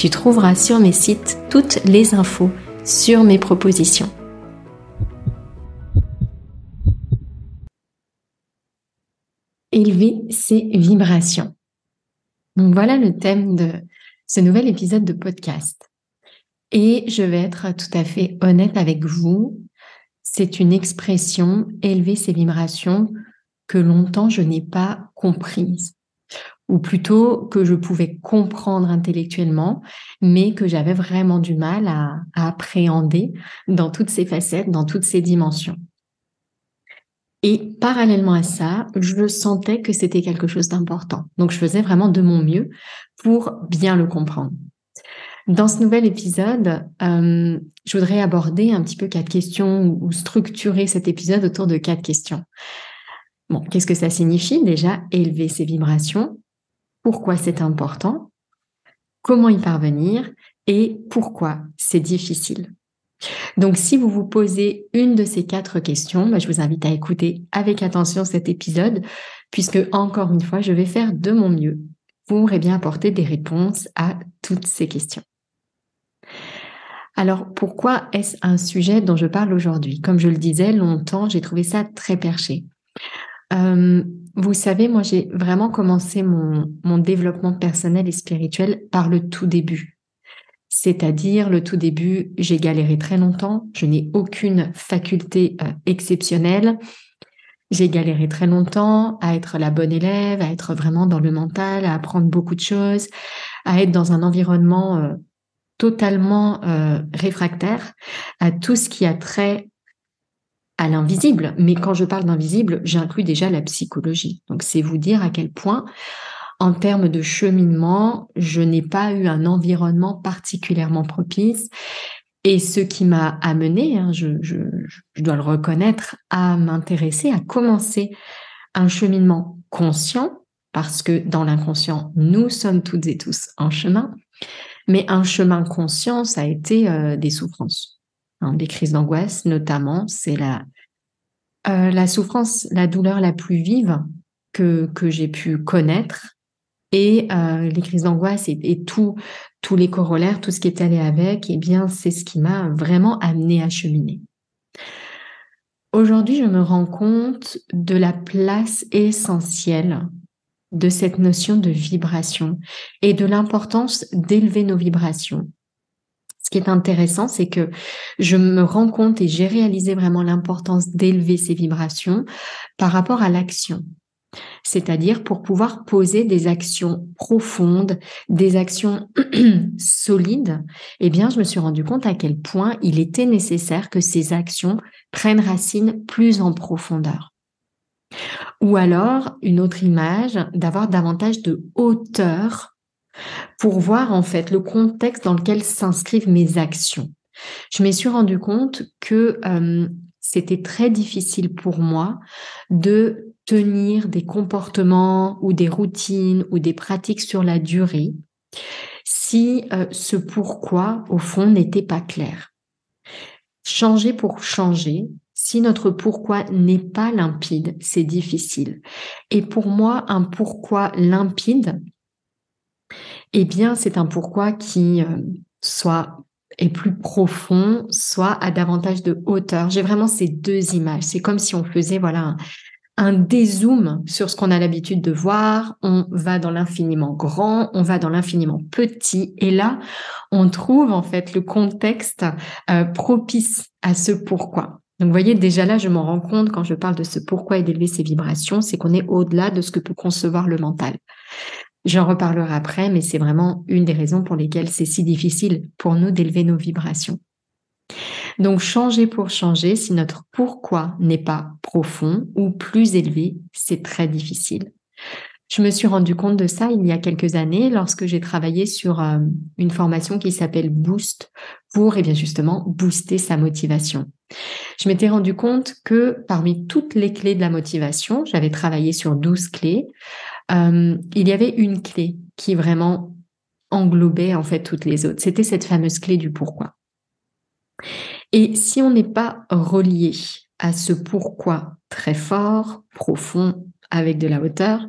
tu trouveras sur mes sites toutes les infos sur mes propositions. Élever ses vibrations. Donc voilà le thème de ce nouvel épisode de podcast. Et je vais être tout à fait honnête avec vous. C'est une expression, élever ses vibrations, que longtemps je n'ai pas comprise ou plutôt que je pouvais comprendre intellectuellement, mais que j'avais vraiment du mal à, appréhender dans toutes ses facettes, dans toutes ses dimensions. Et parallèlement à ça, je sentais que c'était quelque chose d'important. Donc je faisais vraiment de mon mieux pour bien le comprendre. Dans ce nouvel épisode, euh, je voudrais aborder un petit peu quatre questions ou structurer cet épisode autour de quatre questions. Bon, qu'est-ce que ça signifie? Déjà élever ses vibrations pourquoi c'est important, comment y parvenir et pourquoi c'est difficile. Donc, si vous vous posez une de ces quatre questions, bah, je vous invite à écouter avec attention cet épisode, puisque encore une fois, je vais faire de mon mieux pour eh bien, apporter des réponses à toutes ces questions. Alors, pourquoi est-ce un sujet dont je parle aujourd'hui? Comme je le disais, longtemps, j'ai trouvé ça très perché. Euh, vous savez, moi, j'ai vraiment commencé mon, mon développement personnel et spirituel par le tout début. C'est-à-dire, le tout début, j'ai galéré très longtemps. Je n'ai aucune faculté euh, exceptionnelle. J'ai galéré très longtemps à être la bonne élève, à être vraiment dans le mental, à apprendre beaucoup de choses, à être dans un environnement euh, totalement réfractaire à tout ce qui a trait à l'invisible. Mais quand je parle d'invisible, j'inclus déjà la psychologie. Donc c'est vous dire à quel point, en termes de cheminement, je n'ai pas eu un environnement particulièrement propice. Et ce qui m'a amené, hein, je, dois le reconnaître, à m'intéresser, à commencer un cheminement conscient, parce que dans l'inconscient, nous sommes toutes et tous en chemin, mais un chemin conscient, ça a été euh, des souffrances. Hein, des crises d'angoisse notamment, c'est la, euh, la souffrance, la douleur la plus vive que, j'ai pu connaître. Et euh, les crises d'angoisse et, tous les corollaires, tout ce qui est allé avec, eh bien, c'est ce qui m'a vraiment amené à cheminer. Aujourd'hui, je me rends compte de la place essentielle de cette notion de vibration et de l'importance d'élever nos vibrations ce qui est intéressant, c'est que je me rends compte et j'ai réalisé vraiment l'importance d'élever ces vibrations par rapport à l'action. C'est-à-dire pour pouvoir poser des actions profondes, des actions solides, eh bien, je me suis rendu compte à quel point il était nécessaire que ces actions prennent racine plus en profondeur. Ou alors, une autre image, d'avoir davantage de hauteur pour voir en fait le contexte dans lequel s'inscrivent mes actions. Je me suis rendu compte que c'était très difficile pour moi de tenir des comportements ou des routines ou des pratiques sur la durée si euh, ce pourquoi au fond n'était pas clair. changer pour changer, si notre pourquoi n'est pas limpide, c'est difficile. Et pour moi, un pourquoi limpide, eh bien, c'est un pourquoi qui euh, soit est plus profond, soit à davantage de hauteur. J'ai vraiment ces deux images. C'est comme si on faisait voilà un dézoom sur ce qu'on a l'habitude de voir. On va dans l'infiniment grand, on va dans l'infiniment petit. Et là, on trouve en fait le contexte euh, propice à ce pourquoi. Donc, vous voyez, déjà là, je m'en rends compte quand je parle de ce pourquoi et d'élever ses vibrations, c'est qu'on est au-delà de ce que peut concevoir le mental. J'en reparlerai après, mais c'est vraiment une des raisons pour lesquelles c'est si difficile pour nous d'élever nos vibrations. Donc changer pour changer, si notre pourquoi n'est pas profond ou plus élevé, c'est très difficile. Je me suis rendu compte de ça il y a quelques années lorsque j'ai travaillé sur euh, une formation qui s'appelle Boost pour, eh bien justement, booster sa motivation. Je m'étais rendu compte que parmi toutes les clés de la motivation, j'avais travaillé sur 12 clés, euh, il y avait une clé qui vraiment englobait en fait toutes les autres. C'était cette fameuse clé du pourquoi. Et si on n'est pas relié à ce pourquoi très fort, profond, avec de la hauteur,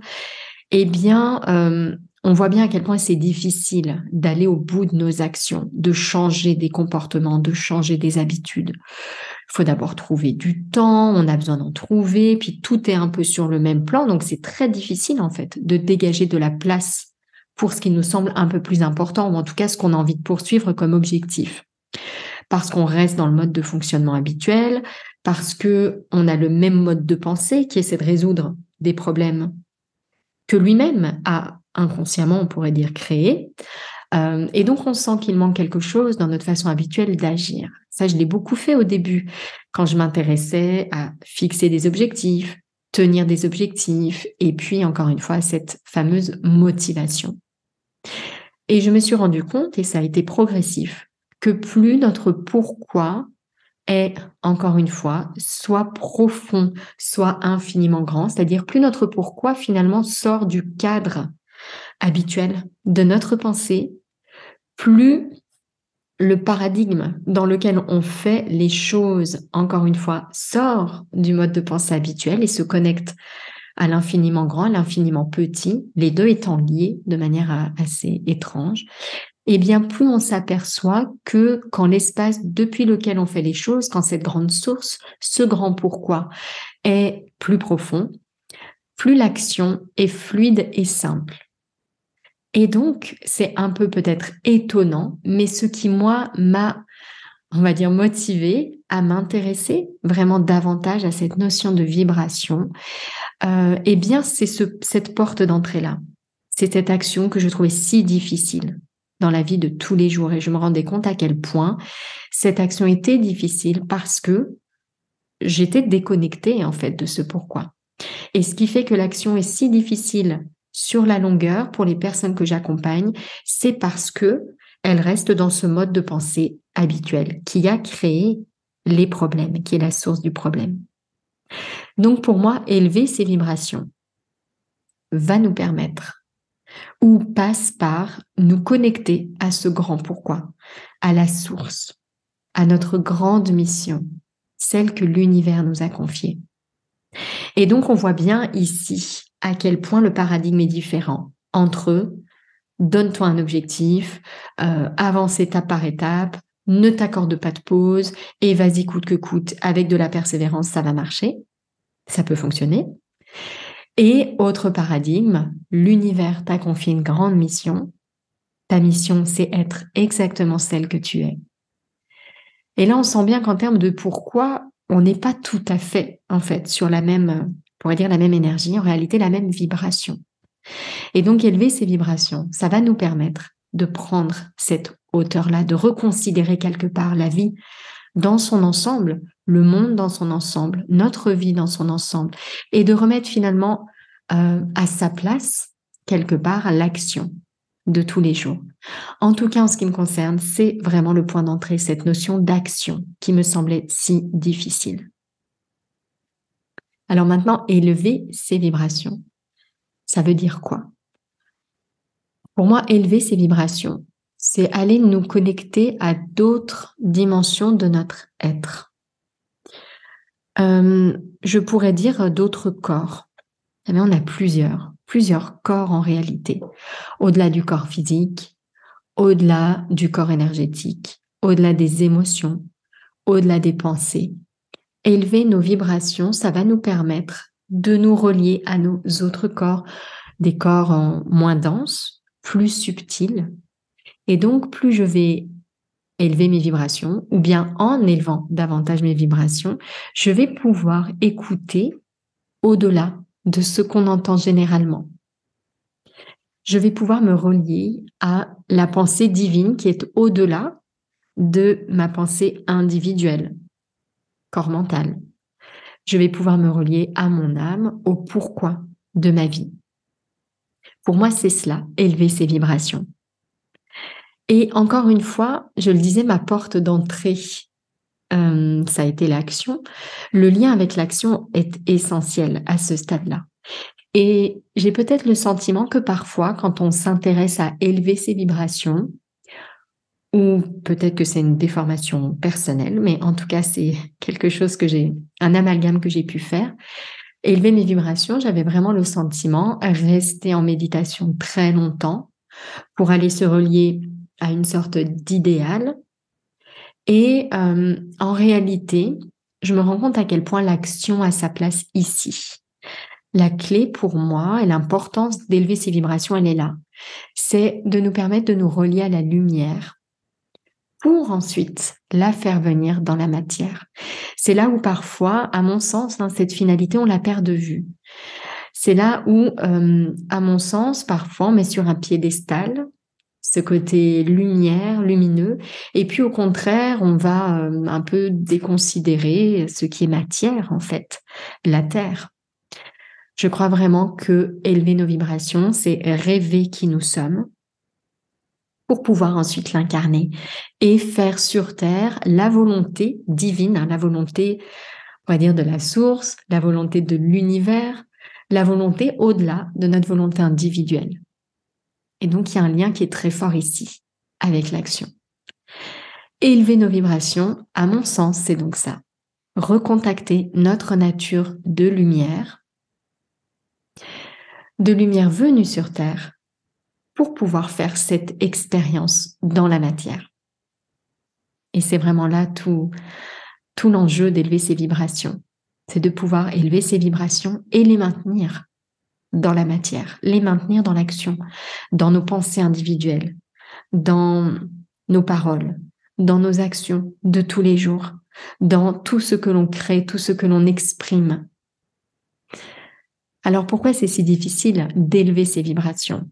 eh bien, euh, on voit bien à quel point c'est difficile d'aller au bout de nos actions, de changer des comportements, de changer des habitudes. Il faut d'abord trouver du temps, on a besoin d'en trouver, puis tout est un peu sur le même plan, donc c'est très difficile en fait de dégager de la place pour ce qui nous semble un peu plus important, ou en tout cas ce qu'on a envie de poursuivre comme objectif parce qu'on reste dans le mode de fonctionnement habituel, parce que on a le même mode de pensée qui essaie de résoudre des problèmes que lui-même a inconsciemment, on pourrait dire, créé. Euh, et donc, on sent qu'il manque quelque chose dans notre façon habituelle d'agir. Ça, je l'ai beaucoup fait au début, quand je m'intéressais à fixer des objectifs, tenir des objectifs, et puis, encore une fois, cette fameuse motivation. Et je me suis rendu compte, et ça a été progressif, que plus notre pourquoi est, encore une fois, soit profond, soit infiniment grand, c'est-à-dire plus notre pourquoi finalement sort du cadre habituel de notre pensée, plus le paradigme dans lequel on fait les choses, encore une fois, sort du mode de pensée habituel et se connecte à l'infiniment grand, à l'infiniment petit, les deux étant liés de manière assez étrange, et eh bien plus on s'aperçoit que quand l'espace depuis lequel on fait les choses, quand cette grande source, ce grand pourquoi est plus profond, plus l'action est fluide et simple. Et donc, c'est un peu peut-être étonnant, mais ce qui, moi, m'a, on va dire, motivé à m'intéresser vraiment davantage à cette notion de vibration, euh, eh bien, c'est ce, cette porte d'entrée-là. C'est cette action que je trouvais si difficile dans la vie de tous les jours. Et je me rendais compte à quel point cette action était difficile parce que j'étais déconnectée, en fait, de ce pourquoi. Et ce qui fait que l'action est si difficile sur la longueur pour les personnes que j'accompagne, c'est parce que elles restent dans ce mode de pensée habituel qui a créé les problèmes, qui est la source du problème. Donc pour moi, élever ces vibrations va nous permettre ou passe par nous connecter à ce grand pourquoi, à la source, à notre grande mission, celle que l'univers nous a confiée. Et donc on voit bien ici à quel point le paradigme est différent entre eux. Donne-toi un objectif, euh, avance étape par étape, ne t'accorde pas de pause et vas-y coûte que coûte. Avec de la persévérance, ça va marcher. Ça peut fonctionner. Et autre paradigme, l'univers t'a confié une grande mission. Ta mission, c'est être exactement celle que tu es. Et là, on sent bien qu'en termes de pourquoi, on n'est pas tout à fait, en fait, sur la même pourrait dire la même énergie, en réalité la même vibration. Et donc élever ces vibrations, ça va nous permettre de prendre cette hauteur-là, de reconsidérer quelque part la vie dans son ensemble, le monde dans son ensemble, notre vie dans son ensemble, et de remettre finalement euh, à sa place quelque part l'action de tous les jours. En tout cas, en ce qui me concerne, c'est vraiment le point d'entrée, cette notion d'action qui me semblait si difficile. Alors maintenant, élever ces vibrations, ça veut dire quoi? Pour moi, élever ces vibrations, c'est aller nous connecter à d'autres dimensions de notre être. Euh, je pourrais dire d'autres corps. Mais on a plusieurs, plusieurs corps en réalité. Au-delà du corps physique, au-delà du corps énergétique, au-delà des émotions, au-delà des pensées. Élever nos vibrations, ça va nous permettre de nous relier à nos autres corps, des corps moins denses, plus subtils, et donc, plus je vais élever mes vibrations, ou bien en élevant davantage mes vibrations, je vais pouvoir écouter au-delà de ce qu'on entend généralement. Je vais pouvoir me relier à la pensée divine qui est au-delà de ma pensée individuelle, corps mental. Je vais pouvoir me relier à mon âme, au pourquoi de ma vie. Pour moi, c'est cela, élever ces vibrations. Et encore une fois, je le disais, ma porte d'entrée, euh, ça a été l'action. Le lien avec l'action est essentiel à ce stade-là. Et j'ai peut-être le sentiment que parfois, quand on s'intéresse à élever ses vibrations, ou peut-être que c'est une déformation personnelle, mais en tout cas, c'est quelque chose que j'ai, un amalgame que j'ai pu faire. Élever mes vibrations, j'avais vraiment le sentiment rester en méditation très longtemps pour aller se relier à une sorte d'idéal. Et euh, en réalité, je me rends compte à quel point l'action a sa place ici. La clé pour moi et l'importance d'élever ces vibrations, elle est là. C'est de nous permettre de nous relier à la lumière pour ensuite la faire venir dans la matière. C'est là où parfois, à mon sens, dans cette finalité, on la perd de vue. C'est là où, euh, à mon sens, parfois, on met sur un piédestal ce côté lumière, lumineux. Et puis au contraire, on va euh, un peu déconsidérer ce qui est matière, en fait, la terre. Je crois vraiment que élever nos vibrations, c'est rêver qui nous sommes pour pouvoir ensuite l'incarner et faire sur terre la volonté divine, hein, la volonté, on va dire, de la source, la volonté de l'univers, la volonté au-delà de notre volonté individuelle. Et donc, il y a un lien qui est très fort ici avec l'action. Élever nos vibrations, à mon sens, c'est donc ça. Recontacter notre nature de lumière, de lumière venue sur Terre, pour pouvoir faire cette expérience dans la matière. Et c'est vraiment là tout, tout l'enjeu d'élever ces vibrations. C'est de pouvoir élever ces vibrations et les maintenir dans la matière, les maintenir dans l'action, dans nos pensées individuelles, dans nos paroles, dans nos actions de tous les jours, dans tout ce que l'on crée, tout ce que l'on exprime. Alors pourquoi c'est si difficile d'élever ces vibrations?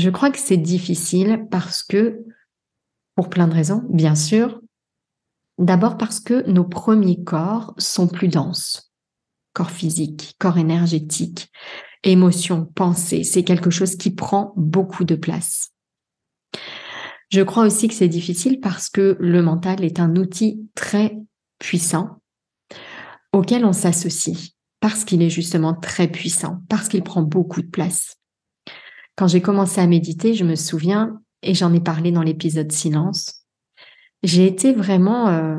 Je crois que c'est difficile parce que, pour plein de raisons, bien sûr, d'abord parce que nos premiers corps sont plus denses corps physique, corps énergétique, émotion, pensée. C'est quelque chose qui prend beaucoup de place. Je crois aussi que c'est difficile parce que le mental est un outil très puissant auquel on s'associe parce qu'il est justement très puissant, parce qu'il prend beaucoup de place. Quand j'ai commencé à méditer, je me souviens, et j'en ai parlé dans l'épisode Silence, j'ai été vraiment euh,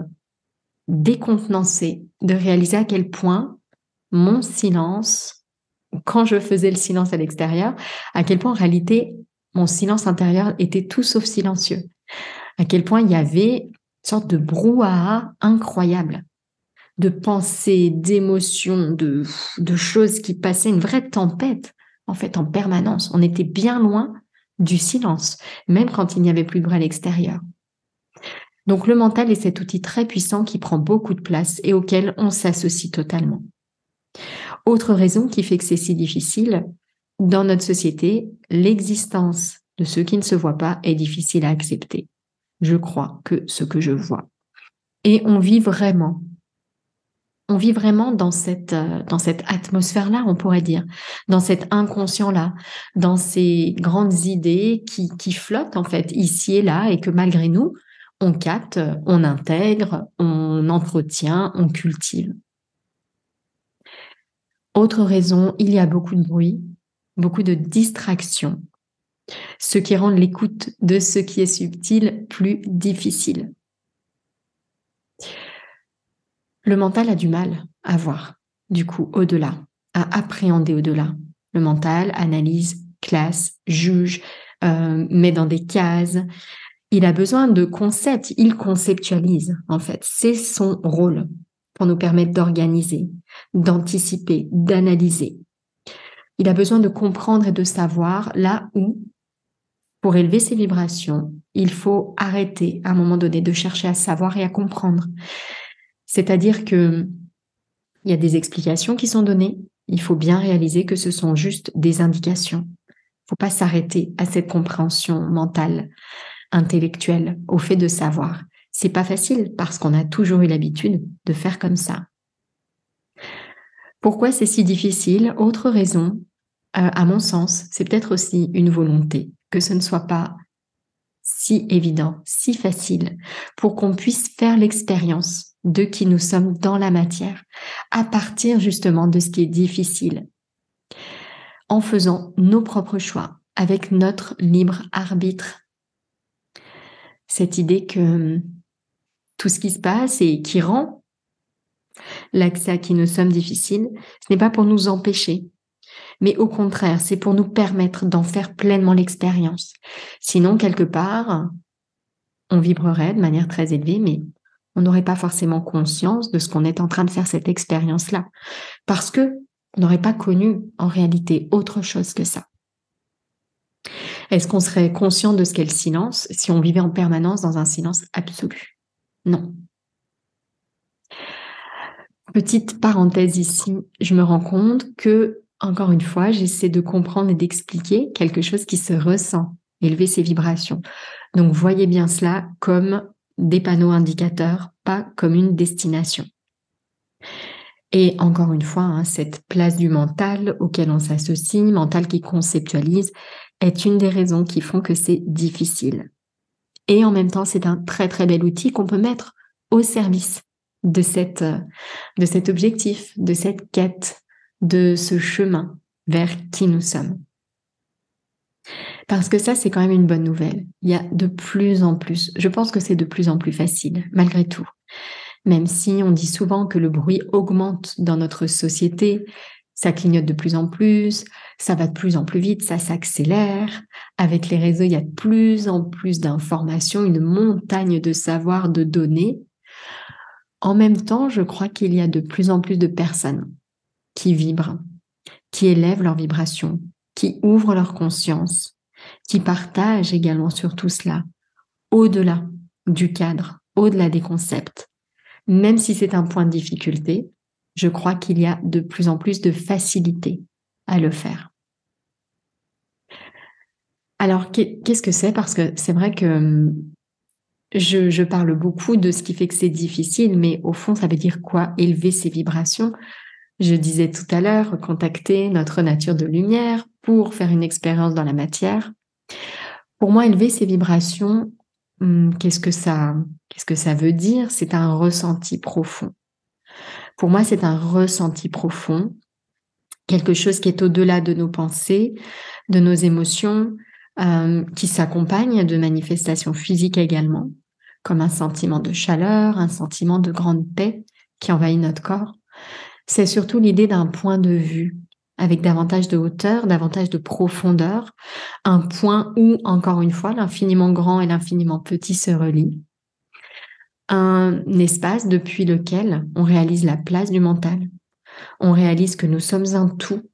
décontenancée de réaliser à quel point mon silence, quand je faisais le silence à l'extérieur, à quel point en réalité mon silence intérieur était tout sauf silencieux. À quel point il y avait une sorte de brouhaha incroyable de pensées, d'émotions, de, de choses qui passaient, une vraie tempête en fait en permanence. On était bien loin du silence, même quand il n'y avait plus de bruit à l'extérieur. Donc le mental est cet outil très puissant qui prend beaucoup de place et auquel on s'associe totalement. Autre raison qui fait que c'est si difficile, dans notre société, l'existence de ceux qui ne se voient pas est difficile à accepter. Je crois que ce que je vois. Et on vit vraiment, on vit vraiment dans cette, euh, dans cette atmosphère-là, on pourrait dire, dans cet inconscient-là, dans ces grandes idées qui, qui flottent en fait ici et là et que malgré nous, on capte, on intègre, on entretient, on cultive. Autre raison, il y a beaucoup de bruit, beaucoup de distractions. ce qui rend l'écoute de ce qui est subtil plus difficile. Le mental a du mal à voir, du coup, au-delà, à appréhender au-delà. Le mental analyse, classe, juge, euh, met dans des cases. Il a besoin de concepts, il conceptualise, en fait. C'est son rôle pour nous permettre d'organiser, d'anticiper, d'analyser. Il a besoin de comprendre et de savoir là où, pour élever ses vibrations, il faut arrêter à un moment donné de chercher à savoir et à comprendre. C'est-à-dire que il y a des explications qui sont données. Il faut bien réaliser que ce sont juste des indications. Il ne faut pas s'arrêter à cette compréhension mentale, intellectuelle, au fait de savoir. C'est pas facile parce qu'on a toujours eu l'habitude de faire comme ça. Pourquoi c'est si difficile? Autre raison, euh, à mon sens, c'est peut-être aussi une volonté que ce ne soit pas si évident, si facile, pour qu'on puisse faire l'expérience de qui nous sommes dans la matière, à partir justement de ce qui est difficile, en faisant nos propres choix, avec notre libre arbitre. Cette idée que hum, tout ce qui se passe et qui rend l'accès à qui nous sommes difficile, ce n'est pas pour nous empêcher, mais au contraire, c'est pour nous permettre d'en faire pleinement l'expérience. Sinon, quelque part, on vibrerait de manière très élevée, mais on n'aurait pas forcément conscience de ce qu'on est en train de faire cette expérience-là. Parce que on n'aurait pas connu en réalité autre chose que ça. Est-ce qu'on serait conscient de ce qu'est le silence si on vivait en permanence dans un silence absolu? Non. Petite parenthèse ici, je me rends compte que, encore une fois, j'essaie de comprendre et d'expliquer quelque chose qui se ressent, élever ses vibrations. Donc voyez bien cela comme des panneaux indicateurs, pas comme une destination. Et encore une fois, hein, cette place du mental auquel on s'associe, mental qui conceptualise, est une des raisons qui font que c'est difficile. Et en même temps, c'est un très très bel outil qu'on peut mettre au service de, cette, de cet objectif, de cette quête, de ce chemin vers qui nous sommes. Parce que ça, c'est quand même une bonne nouvelle. Il y a de plus en plus, je pense que c'est de plus en plus facile, malgré tout. Même si on dit souvent que le bruit augmente dans notre société, ça clignote de plus en plus, ça va de plus en plus vite, ça s'accélère. Avec les réseaux, il y a de plus en plus d'informations, une montagne de savoir, de données. En même temps, je crois qu'il y a de plus en plus de personnes qui vibrent, qui élèvent leur vibration, qui ouvrent leur conscience, qui partagent également sur tout cela, au-delà du cadre, au-delà des concepts. Même si c'est un point de difficulté, je crois qu'il y a de plus en plus de facilité à le faire. Alors, qu'est-ce que c'est? Parce que c'est vrai que hum, je, je, parle beaucoup de ce qui fait que c'est difficile, mais au fond, ça veut dire quoi? Élever ses vibrations? Je disais tout à l'heure, contacter notre nature de lumière pour faire une expérience dans la matière. Pour moi, élever ces vibrations, hum, qu'est-ce que ça, qu'est-ce que ça veut dire? C'est un ressenti profond. Pour moi, c'est un ressenti profond, quelque chose qui est au-delà de nos pensées, de nos émotions, hum, qui s'accompagne de manifestations physiques également, comme un sentiment de chaleur, un sentiment de grande paix qui envahit notre corps. C'est surtout l'idée d'un point de vue, avec davantage de hauteur, davantage de profondeur, un point où, encore une fois, l'infiniment grand et l'infiniment petit se relient, un espace depuis lequel on réalise la place du mental, on réalise que nous sommes un tout,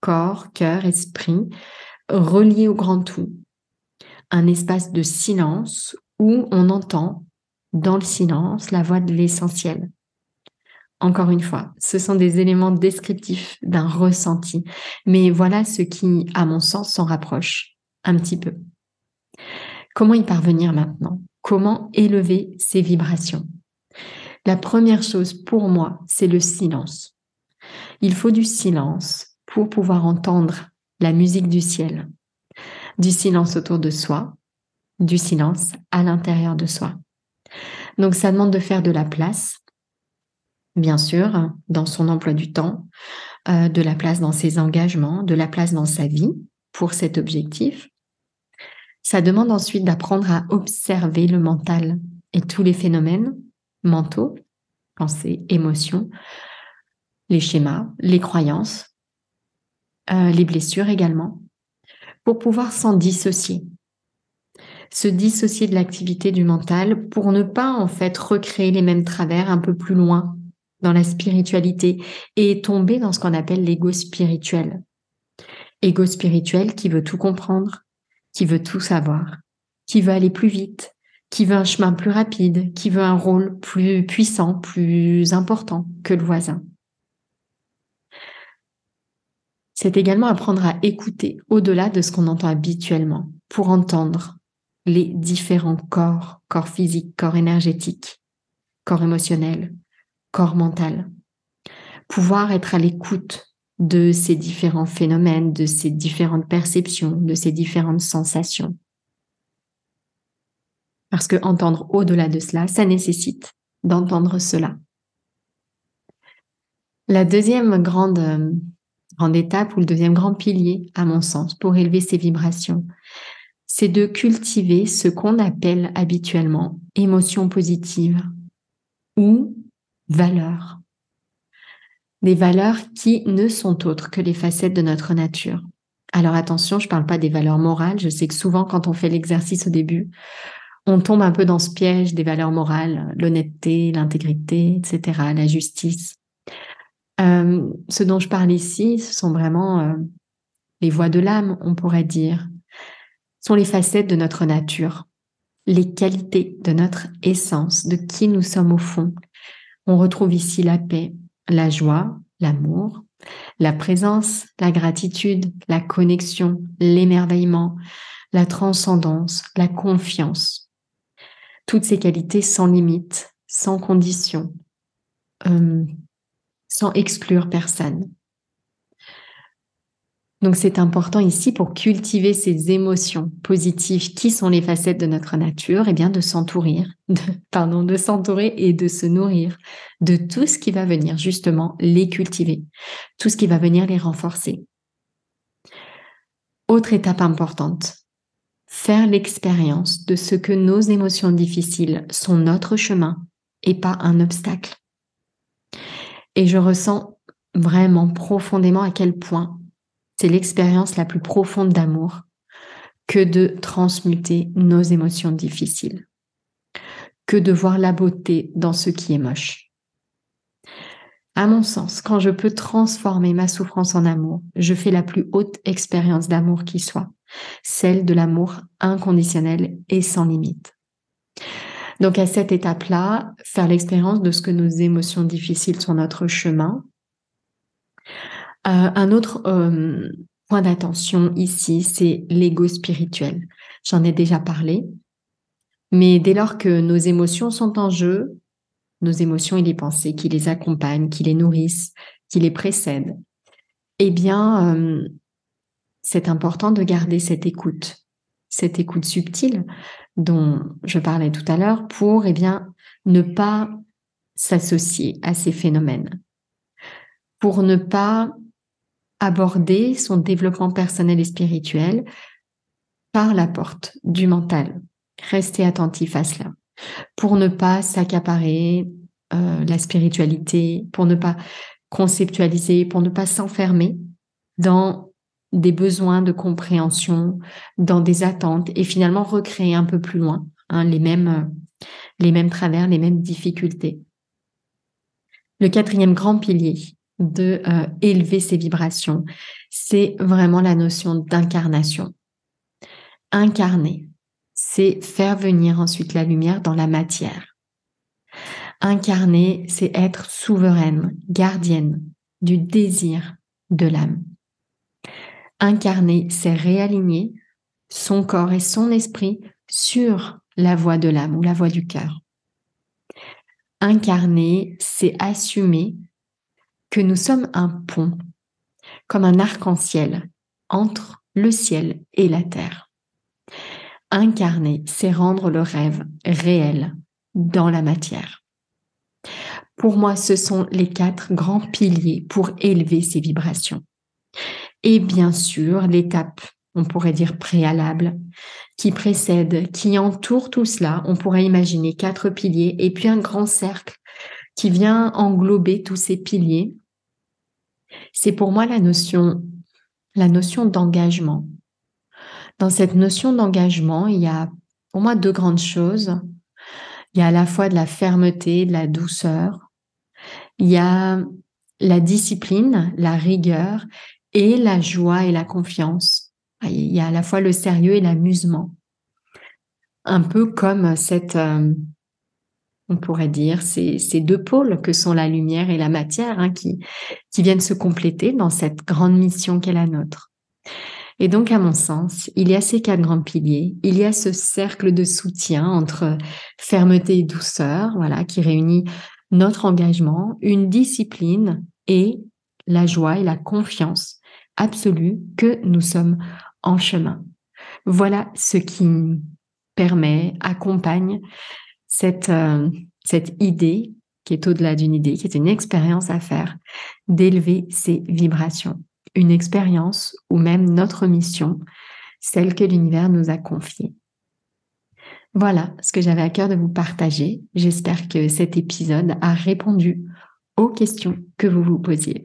corps, cœur, esprit, relié au grand tout, un espace de silence où on entend dans le silence la voix de l'essentiel, encore une fois, ce sont des éléments descriptifs d'un ressenti. Mais voilà ce qui, à mon sens, s'en rapproche un petit peu. Comment y parvenir maintenant? Comment élever ces vibrations? La première chose pour moi, c'est le silence. Il faut du silence pour pouvoir entendre la musique du ciel, du silence autour de soi, du silence à l'intérieur de soi. Donc ça demande de faire de la place bien sûr, dans son emploi du temps, euh, de la place dans ses engagements, de la place dans sa vie pour cet objectif. Ça demande ensuite d'apprendre à observer le mental et tous les phénomènes mentaux, pensées, émotions, les schémas, les croyances, euh, les blessures également, pour pouvoir s'en dissocier. Se dissocier de l'activité du mental pour ne pas en fait recréer les mêmes travers un peu plus loin dans la spiritualité et tomber dans ce qu'on appelle l'ego spirituel. Ego spirituel qui veut tout comprendre, qui veut tout savoir, qui veut aller plus vite, qui veut un chemin plus rapide, qui veut un rôle plus puissant, plus important que le voisin. C'est également apprendre à écouter au-delà de ce qu'on entend habituellement pour entendre les différents corps, corps physique, corps énergétique, corps émotionnel, corps mental. Pouvoir être à l'écoute de ces différents phénomènes, de ces différentes perceptions, de ces différentes sensations. Parce que entendre au-delà de cela, ça nécessite d'entendre cela. La deuxième grande, euh, grande étape ou le deuxième grand pilier, à mon sens, pour élever ces vibrations, c'est de cultiver ce qu'on appelle habituellement émotions positives ou valeurs des valeurs qui ne sont autres que les facettes de notre nature. Alors attention, je ne parle pas des valeurs morales. Je sais que souvent, quand on fait l'exercice au début, on tombe un peu dans ce piège des valeurs morales, l'honnêteté, l'intégrité, etc., la justice. Euh, ce dont je parle ici, ce sont vraiment euh, les voies de l'âme, on pourrait dire. Sont les facettes de notre nature, les qualités de notre essence, de qui nous sommes au fond. On retrouve ici la paix, la joie, l'amour, la présence, la gratitude, la connexion, l'émerveillement, la transcendance, la confiance. Toutes ces qualités sans limite, sans condition, euh, sans exclure personne. Donc c'est important ici pour cultiver ces émotions positives qui sont les facettes de notre nature, et eh bien de s'entourer, pardon, de s'entourer et de se nourrir de tout ce qui va venir justement les cultiver, tout ce qui va venir les renforcer. Autre étape importante, faire l'expérience de ce que nos émotions difficiles sont notre chemin et pas un obstacle. Et je ressens vraiment profondément à quel point c'est l'expérience la plus profonde d'amour que de transmuter nos émotions difficiles, que de voir la beauté dans ce qui est moche. À mon sens, quand je peux transformer ma souffrance en amour, je fais la plus haute expérience d'amour qui soit, celle de l'amour inconditionnel et sans limite. Donc à cette étape-là, faire l'expérience de ce que nos émotions difficiles sont notre chemin, un autre euh, point d'attention ici, c'est l'ego spirituel. J'en ai déjà parlé, mais dès lors que nos émotions sont en jeu, nos émotions et les pensées qui les accompagnent, qui les nourrissent, qui les précèdent, eh bien, euh, c'est important de garder cette écoute, cette écoute subtile dont je parlais tout à l'heure pour, eh bien, ne pas s'associer à ces phénomènes, pour ne pas aborder son développement personnel et spirituel par la porte du mental. Restez attentif à cela pour ne pas s'accaparer euh, la spiritualité, pour ne pas conceptualiser, pour ne pas s'enfermer dans des besoins de compréhension, dans des attentes et finalement recréer un peu plus loin hein, les mêmes les mêmes travers, les mêmes difficultés. Le quatrième grand pilier, de euh, élever ses vibrations. C'est vraiment la notion d'incarnation. Incarner, c'est faire venir ensuite la lumière dans la matière. Incarner, c'est être souveraine, gardienne du désir de l'âme. Incarner, c'est réaligner son corps et son esprit sur la voie de l'âme ou la voie du cœur. Incarner, c'est assumer que nous sommes un pont, comme un arc-en-ciel, entre le ciel et la terre. Incarner, c'est rendre le rêve réel dans la matière. Pour moi, ce sont les quatre grands piliers pour élever ces vibrations. Et bien sûr, l'étape on pourrait dire préalable, qui précède, qui entoure tout cela. On pourrait imaginer quatre piliers et puis un grand cercle qui vient englober tous ces piliers. C'est pour moi la notion, la notion d'engagement. Dans cette notion d'engagement, il y a pour moi deux grandes choses. Il y a à la fois de la fermeté, de la douceur. Il y a la discipline, la rigueur et la joie et la confiance. Il y a à la fois le sérieux et l'amusement. Un peu comme cette, euh, on pourrait dire, ces, ces, deux pôles que sont la lumière et la matière hein, qui, qui viennent se compléter dans cette grande mission qu'est la nôtre. Et donc, à mon sens, il y a ces quatre grands piliers. Il y a ce cercle de soutien entre fermeté et douceur, voilà, qui réunit notre engagement, une discipline et la joie et la confiance absolue que nous sommes en chemin. Voilà ce qui permet, accompagne cette, euh, cette idée qui est au-delà d'une idée, qui est une expérience à faire, d'élever ses vibrations. Une expérience ou même notre mission, celle que l'univers nous a confiée. Voilà ce que j'avais à cœur de vous partager. J'espère que cet épisode a répondu aux questions que vous vous posiez.